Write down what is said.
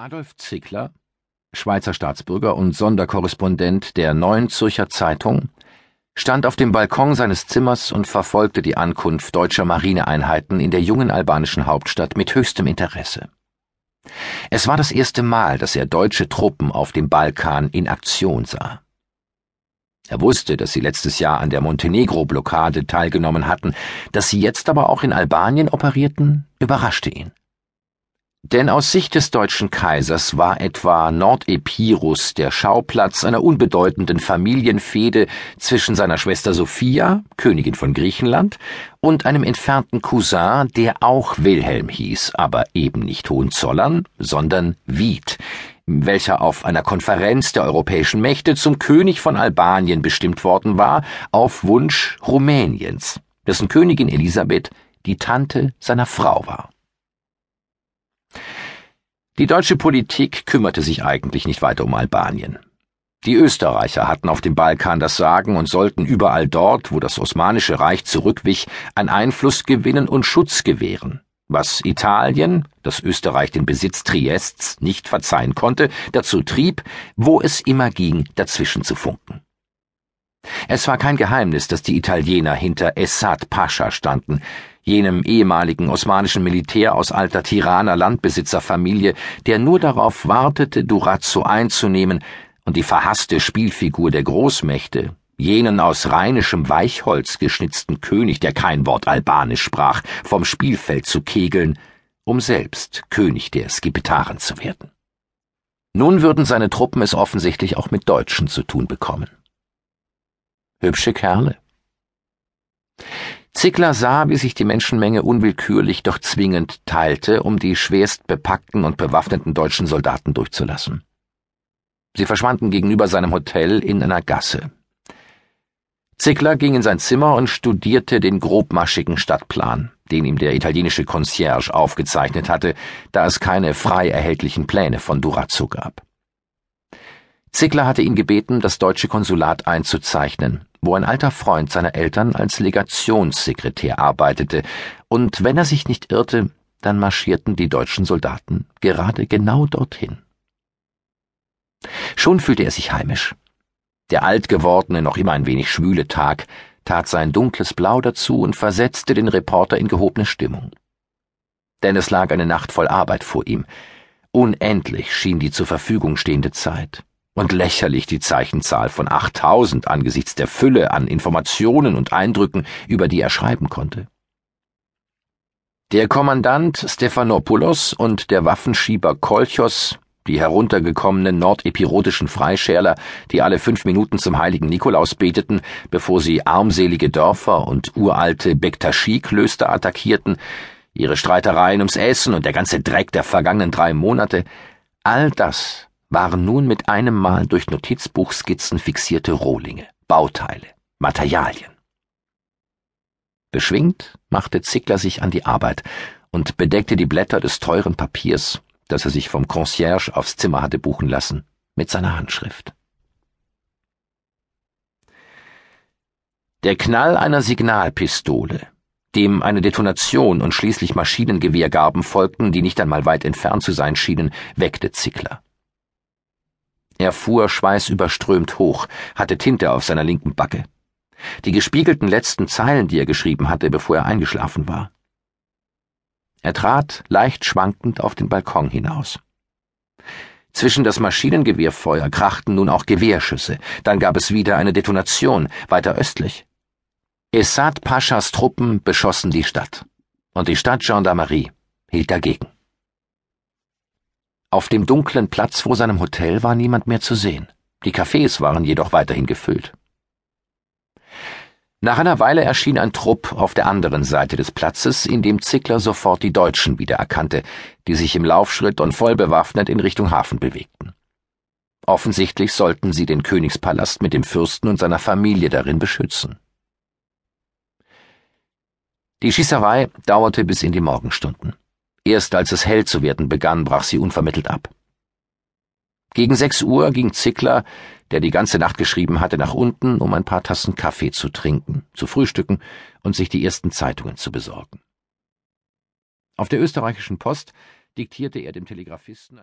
Adolf Zickler, Schweizer Staatsbürger und Sonderkorrespondent der Neuen Zürcher Zeitung, stand auf dem Balkon seines Zimmers und verfolgte die Ankunft deutscher Marineeinheiten in der jungen albanischen Hauptstadt mit höchstem Interesse. Es war das erste Mal, dass er deutsche Truppen auf dem Balkan in Aktion sah. Er wusste, dass sie letztes Jahr an der Montenegro-Blockade teilgenommen hatten, dass sie jetzt aber auch in Albanien operierten, überraschte ihn. Denn aus Sicht des deutschen Kaisers war etwa Nordepirus der Schauplatz einer unbedeutenden Familienfehde zwischen seiner Schwester Sophia, Königin von Griechenland, und einem entfernten Cousin, der auch Wilhelm hieß, aber eben nicht Hohenzollern, sondern Wied, welcher auf einer Konferenz der europäischen Mächte zum König von Albanien bestimmt worden war, auf Wunsch Rumäniens, dessen Königin Elisabeth die Tante seiner Frau war. Die deutsche Politik kümmerte sich eigentlich nicht weiter um Albanien. Die Österreicher hatten auf dem Balkan das Sagen und sollten überall dort, wo das Osmanische Reich zurückwich, an Einfluss gewinnen und Schutz gewähren, was Italien, das Österreich den Besitz Triests nicht verzeihen konnte, dazu trieb, wo es immer ging, dazwischen zu funken. Es war kein Geheimnis, dass die Italiener hinter Essad Pascha standen, jenem ehemaligen osmanischen Militär aus alter Tiraner Landbesitzerfamilie, der nur darauf wartete, Durazzo einzunehmen und die verhasste Spielfigur der Großmächte, jenen aus rheinischem Weichholz geschnitzten König, der kein Wort Albanisch sprach, vom Spielfeld zu kegeln, um selbst König der Skipetaren zu werden. Nun würden seine Truppen es offensichtlich auch mit Deutschen zu tun bekommen. Hübsche Kerle. Zickler sah, wie sich die Menschenmenge unwillkürlich, doch zwingend teilte, um die schwerst bepackten und bewaffneten deutschen Soldaten durchzulassen. Sie verschwanden gegenüber seinem Hotel in einer Gasse. Zickler ging in sein Zimmer und studierte den grobmaschigen Stadtplan, den ihm der italienische Concierge aufgezeichnet hatte, da es keine frei erhältlichen Pläne von Durazzo gab. Zickler hatte ihn gebeten, das deutsche Konsulat einzuzeichnen, wo ein alter Freund seiner Eltern als Legationssekretär arbeitete, und wenn er sich nicht irrte, dann marschierten die deutschen Soldaten gerade genau dorthin. Schon fühlte er sich heimisch. Der alt gewordene, noch immer ein wenig schwüle Tag tat sein dunkles Blau dazu und versetzte den Reporter in gehobene Stimmung. Denn es lag eine Nacht voll Arbeit vor ihm. Unendlich schien die zur Verfügung stehende Zeit und lächerlich die Zeichenzahl von 8000 angesichts der Fülle an Informationen und Eindrücken, über die er schreiben konnte. Der Kommandant Stephanopoulos und der Waffenschieber Kolchos, die heruntergekommenen nordepirotischen Freischärler, die alle fünf Minuten zum heiligen Nikolaus beteten, bevor sie armselige Dörfer und uralte Bektaschie-Klöster attackierten, ihre Streitereien ums Essen und der ganze Dreck der vergangenen drei Monate, all das waren nun mit einem Mal durch Notizbuchskizzen fixierte Rohlinge, Bauteile, Materialien. Beschwingt machte Zickler sich an die Arbeit und bedeckte die Blätter des teuren Papiers, das er sich vom Concierge aufs Zimmer hatte buchen lassen, mit seiner Handschrift. Der Knall einer Signalpistole, dem eine Detonation und schließlich Maschinengewehrgarben folgten, die nicht einmal weit entfernt zu sein schienen, weckte Zickler. Er fuhr schweißüberströmt hoch, hatte Tinte auf seiner linken Backe. Die gespiegelten letzten Zeilen, die er geschrieben hatte, bevor er eingeschlafen war. Er trat leicht schwankend auf den Balkon hinaus. Zwischen das Maschinengewehrfeuer krachten nun auch Gewehrschüsse, dann gab es wieder eine Detonation, weiter östlich. Essad Paschas Truppen beschossen die Stadt, und die Stadtgendarmerie hielt dagegen. Auf dem dunklen Platz vor seinem Hotel war niemand mehr zu sehen. Die Cafés waren jedoch weiterhin gefüllt. Nach einer Weile erschien ein Trupp auf der anderen Seite des Platzes, in dem Zickler sofort die Deutschen wiedererkannte, die sich im Laufschritt und voll bewaffnet in Richtung Hafen bewegten. Offensichtlich sollten sie den Königspalast mit dem Fürsten und seiner Familie darin beschützen. Die Schießerei dauerte bis in die Morgenstunden. Erst als es hell zu werden begann, brach sie unvermittelt ab. Gegen sechs Uhr ging Zickler, der die ganze Nacht geschrieben hatte, nach unten, um ein paar Tassen Kaffee zu trinken, zu frühstücken und sich die ersten Zeitungen zu besorgen. Auf der österreichischen Post diktierte er dem Telegrafisten